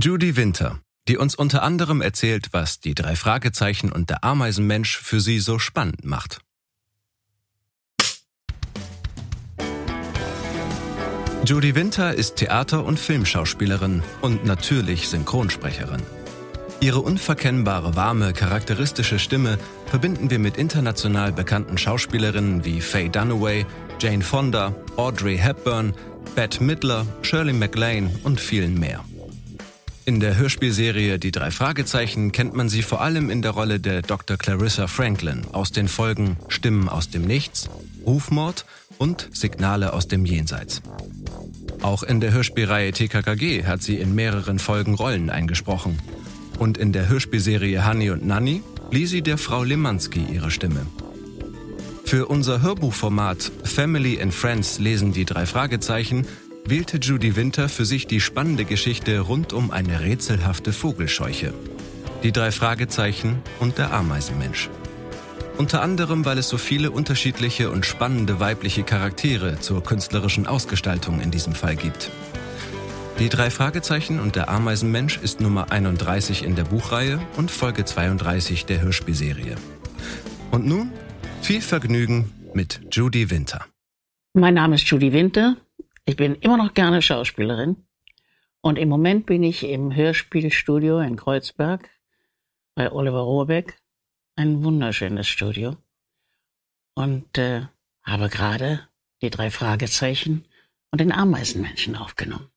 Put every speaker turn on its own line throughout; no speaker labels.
Judy Winter, die uns unter anderem erzählt, was die drei Fragezeichen und der Ameisenmensch für sie so spannend macht. Judy Winter ist Theater- und Filmschauspielerin und natürlich Synchronsprecherin. Ihre unverkennbare, warme, charakteristische Stimme verbinden wir mit international bekannten Schauspielerinnen wie Faye Dunaway, Jane Fonda, Audrey Hepburn, Bette Midler, Shirley MacLaine und vielen mehr. In der Hörspielserie Die drei Fragezeichen kennt man sie vor allem in der Rolle der Dr. Clarissa Franklin aus den Folgen Stimmen aus dem Nichts, Rufmord und Signale aus dem Jenseits. Auch in der Hörspielreihe TKKG hat sie in mehreren Folgen Rollen eingesprochen. Und in der Hörspielserie Honey und Nanny lieh sie der Frau Lemanski ihre Stimme. Für unser Hörbuchformat Family and Friends lesen die drei Fragezeichen wählte Judy Winter für sich die spannende Geschichte rund um eine rätselhafte Vogelscheuche. Die drei Fragezeichen und der Ameisenmensch. Unter anderem, weil es so viele unterschiedliche und spannende weibliche Charaktere zur künstlerischen Ausgestaltung in diesem Fall gibt. Die drei Fragezeichen und der Ameisenmensch ist Nummer 31 in der Buchreihe und Folge 32 der Hörspielserie. Und nun viel Vergnügen mit Judy Winter.
Mein Name ist Judy Winter. Ich bin immer noch gerne Schauspielerin. Und im Moment bin ich im Hörspielstudio in Kreuzberg bei Oliver Rohrbeck. Ein wunderschönes Studio. Und äh, habe gerade die drei Fragezeichen und den Ameisenmenschen aufgenommen.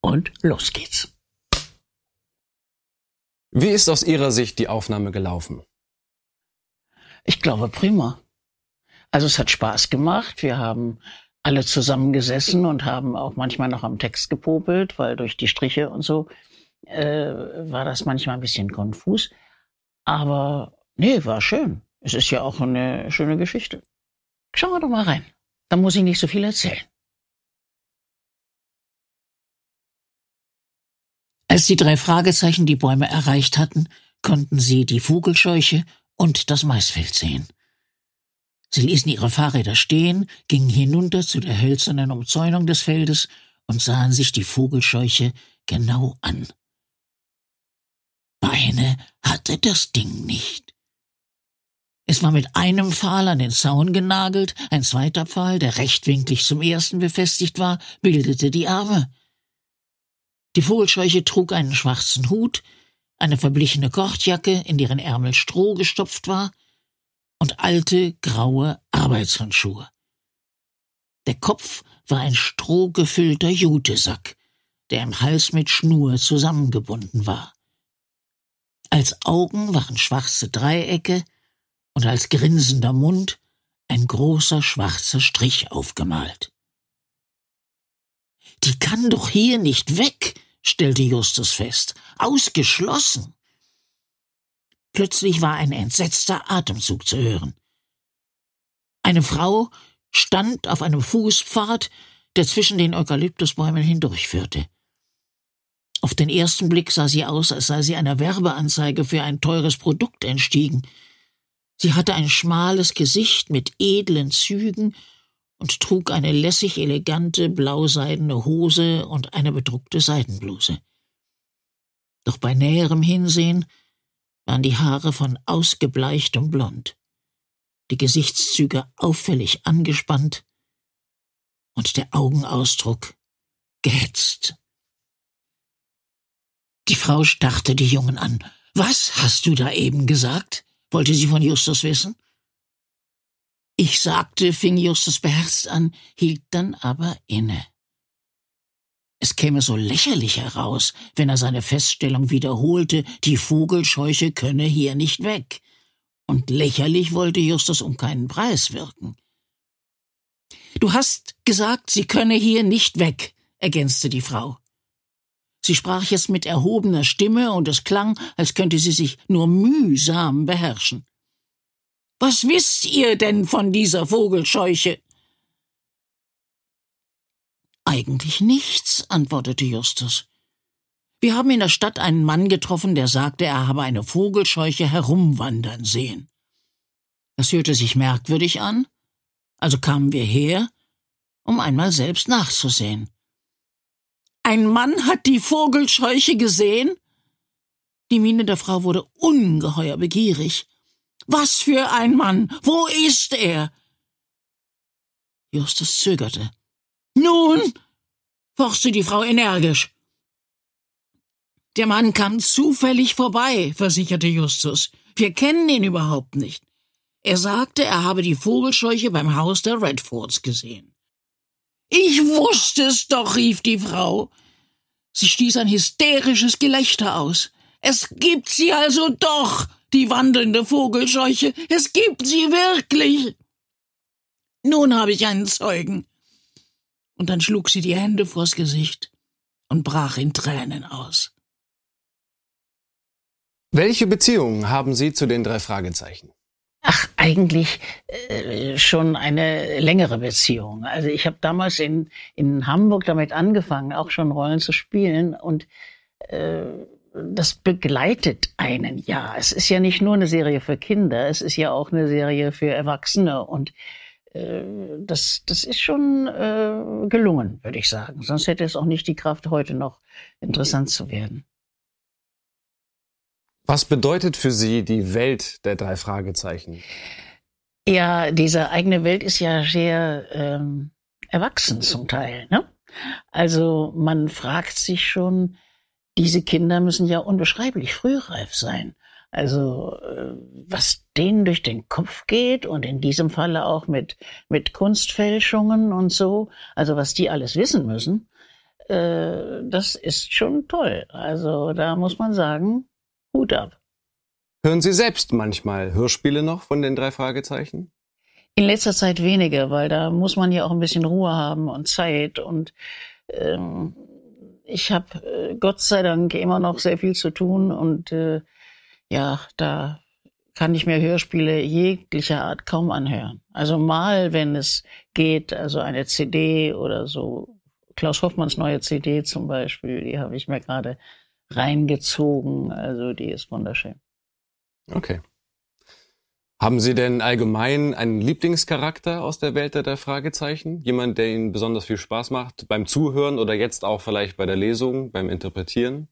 Und los geht's.
Wie ist aus Ihrer Sicht die Aufnahme gelaufen?
Ich glaube prima. Also es hat Spaß gemacht. Wir haben alle zusammengesessen und haben auch manchmal noch am Text gepopelt, weil durch die Striche und so äh, war das manchmal ein bisschen konfus. Aber nee, war schön. Es ist ja auch eine schöne Geschichte. Schauen wir doch mal rein. Da muss ich nicht so viel erzählen. Als die drei Fragezeichen die Bäume erreicht hatten, konnten sie die Vogelscheuche und das Maisfeld sehen. Sie ließen ihre Fahrräder stehen, gingen hinunter zu der hölzernen Umzäunung des Feldes und sahen sich die Vogelscheuche genau an. Beine hatte das Ding nicht. Es war mit einem Pfahl an den Zaun genagelt, ein zweiter Pfahl, der rechtwinklig zum ersten befestigt war, bildete die Arme. Die Vogelscheuche trug einen schwarzen Hut, eine verblichene Kordjacke, in deren Ärmel Stroh gestopft war, und alte, graue Arbeitshandschuhe. Der Kopf war ein strohgefüllter Jutesack, der im Hals mit Schnur zusammengebunden war. Als Augen waren schwarze Dreiecke und als grinsender Mund ein großer schwarzer Strich aufgemalt. Die kann doch hier nicht weg, stellte Justus fest. Ausgeschlossen. Plötzlich war ein entsetzter Atemzug zu hören. Eine Frau stand auf einem Fußpfad, der zwischen den Eukalyptusbäumen hindurchführte. Auf den ersten Blick sah sie aus, als sei sie einer Werbeanzeige für ein teures Produkt entstiegen. Sie hatte ein schmales Gesicht mit edlen Zügen und trug eine lässig elegante blauseidene Hose und eine bedruckte Seidenbluse. Doch bei näherem Hinsehen waren die Haare von ausgebleichtem Blond, die Gesichtszüge auffällig angespannt und der Augenausdruck gehetzt. Die Frau starrte die Jungen an. Was hast du da eben gesagt? wollte sie von Justus wissen. Ich sagte, fing Justus beherzt an, hielt dann aber inne. Es käme so lächerlich heraus, wenn er seine Feststellung wiederholte, die Vogelscheuche könne hier nicht weg. Und lächerlich wollte Justus um keinen Preis wirken. Du hast gesagt, sie könne hier nicht weg, ergänzte die Frau. Sie sprach jetzt mit erhobener Stimme, und es klang, als könnte sie sich nur mühsam beherrschen. Was wisst ihr denn von dieser Vogelscheuche? Eigentlich nichts, antwortete Justus. Wir haben in der Stadt einen Mann getroffen, der sagte, er habe eine Vogelscheuche herumwandern sehen. Das hörte sich merkwürdig an, also kamen wir her, um einmal selbst nachzusehen. Ein Mann hat die Vogelscheuche gesehen? Die Miene der Frau wurde ungeheuer begierig. Was für ein Mann! Wo ist er? Justus zögerte. Nun, forschte die Frau energisch. Der Mann kam zufällig vorbei, versicherte Justus. Wir kennen ihn überhaupt nicht. Er sagte, er habe die Vogelscheuche beim Haus der Redfords gesehen. Ich wusste es doch, rief die Frau. Sie stieß ein hysterisches Gelächter aus. Es gibt sie also doch, die wandelnde Vogelscheuche. Es gibt sie wirklich. Nun habe ich einen Zeugen. Und dann schlug sie die Hände vors Gesicht und brach in Tränen aus.
Welche Beziehungen haben Sie zu den drei Fragezeichen?
Ach, eigentlich äh, schon eine längere Beziehung. Also ich habe damals in, in Hamburg damit angefangen, auch schon Rollen zu spielen und äh, das begleitet einen ja. Es ist ja nicht nur eine Serie für Kinder, es ist ja auch eine Serie für Erwachsene und äh, das, das ist schon äh, gelungen, würde ich sagen. Sonst hätte es auch nicht die Kraft, heute noch interessant zu werden.
Was bedeutet für Sie die Welt der drei Fragezeichen?
Ja, diese eigene Welt ist ja sehr ähm, erwachsen zum Teil. Ne? Also man fragt sich schon, diese Kinder müssen ja unbeschreiblich frühreif sein. Also äh, was denen durch den Kopf geht und in diesem Falle auch mit, mit Kunstfälschungen und so, also was die alles wissen müssen, äh, das ist schon toll. Also da muss man sagen, Hut ab.
Hören Sie selbst manchmal Hörspiele noch von den drei Fragezeichen?
In letzter Zeit weniger, weil da muss man ja auch ein bisschen Ruhe haben und Zeit. Und ähm, ich habe äh, Gott sei Dank immer noch sehr viel zu tun und äh, ja, da kann ich mir Hörspiele jeglicher Art kaum anhören. Also mal, wenn es geht, also eine CD oder so. Klaus Hoffmanns neue CD zum Beispiel, die habe ich mir gerade reingezogen. Also die ist wunderschön.
Okay. Haben Sie denn allgemein einen Lieblingscharakter aus der Welt der Fragezeichen? Jemand, der Ihnen besonders viel Spaß macht beim Zuhören oder jetzt auch vielleicht bei der Lesung, beim Interpretieren?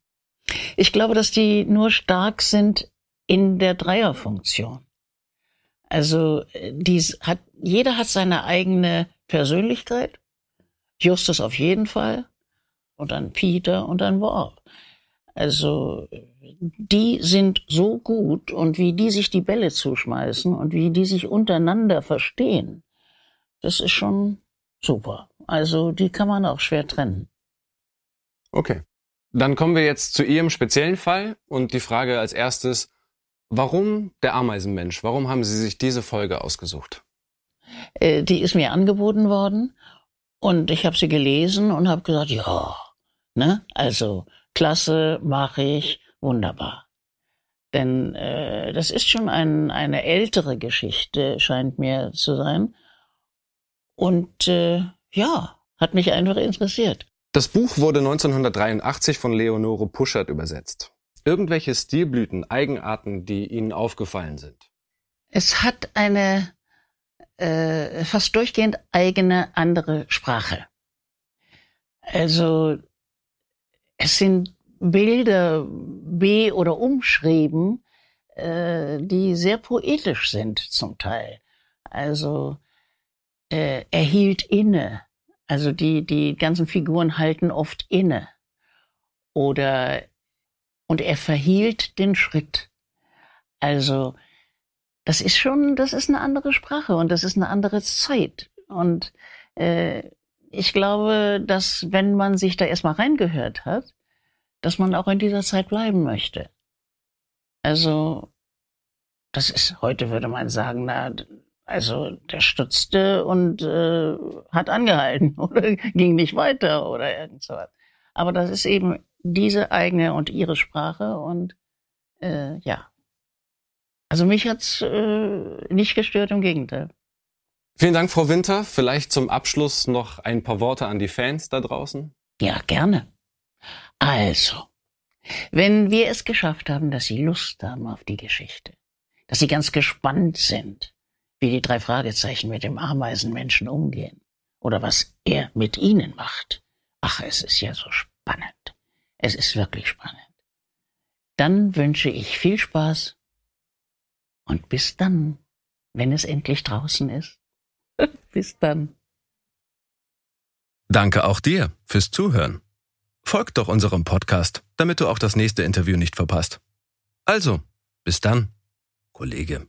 Ich glaube, dass die nur stark sind in der Dreierfunktion. Also dies hat, jeder hat seine eigene Persönlichkeit. Justus auf jeden Fall. Und dann Peter und dann Bob. Also die sind so gut und wie die sich die Bälle zuschmeißen und wie die sich untereinander verstehen, das ist schon super. Also die kann man auch schwer trennen.
Okay. Dann kommen wir jetzt zu Ihrem speziellen Fall und die Frage als erstes, warum der Ameisenmensch? Warum haben Sie sich diese Folge ausgesucht?
Äh, die ist mir angeboten worden und ich habe sie gelesen und habe gesagt, ja, ne, also klasse, mache ich, wunderbar. Denn äh, das ist schon ein, eine ältere Geschichte, scheint mir zu sein. Und äh, ja, hat mich einfach interessiert.
Das Buch wurde 1983 von Leonore Puschert übersetzt. Irgendwelche Stilblüten, Eigenarten, die Ihnen aufgefallen sind?
Es hat eine äh, fast durchgehend eigene andere Sprache. Also es sind Bilder be- oder umschrieben, äh, die sehr poetisch sind zum Teil. Also äh, er hielt inne. Also die, die ganzen Figuren halten oft inne. Oder und er verhielt den Schritt. Also das ist schon, das ist eine andere Sprache und das ist eine andere Zeit. Und äh, ich glaube, dass wenn man sich da erstmal reingehört hat, dass man auch in dieser Zeit bleiben möchte. Also, das ist, heute würde man sagen, na, also der stutzte und äh, hat angehalten oder ging nicht weiter oder irgend sowas. Aber das ist eben diese eigene und ihre Sprache und äh, ja. Also mich hat's äh, nicht gestört, im Gegenteil.
Vielen Dank, Frau Winter. Vielleicht zum Abschluss noch ein paar Worte an die Fans da draußen.
Ja, gerne. Also, wenn wir es geschafft haben, dass Sie Lust haben auf die Geschichte, dass Sie ganz gespannt sind, wie die drei Fragezeichen mit dem Ameisenmenschen umgehen oder was er mit ihnen macht. Ach, es ist ja so spannend. Es ist wirklich spannend. Dann wünsche ich viel Spaß und bis dann, wenn es endlich draußen ist. bis dann.
Danke auch dir fürs Zuhören. Folgt doch unserem Podcast, damit du auch das nächste Interview nicht verpasst. Also, bis dann, Kollege.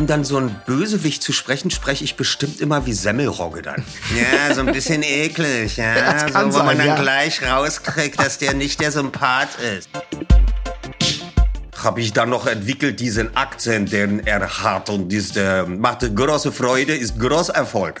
Um dann so ein Bösewicht zu sprechen, spreche ich bestimmt immer wie Semmelrogge dann. Ja, so ein bisschen eklig, ja.
Das kann
so, wo man
sein,
dann
ja.
gleich rauskriegt, dass der nicht der Sympath ist. Habe ich dann noch entwickelt diesen Akzent, den er hat und das äh, macht große Freude, ist großer Erfolg.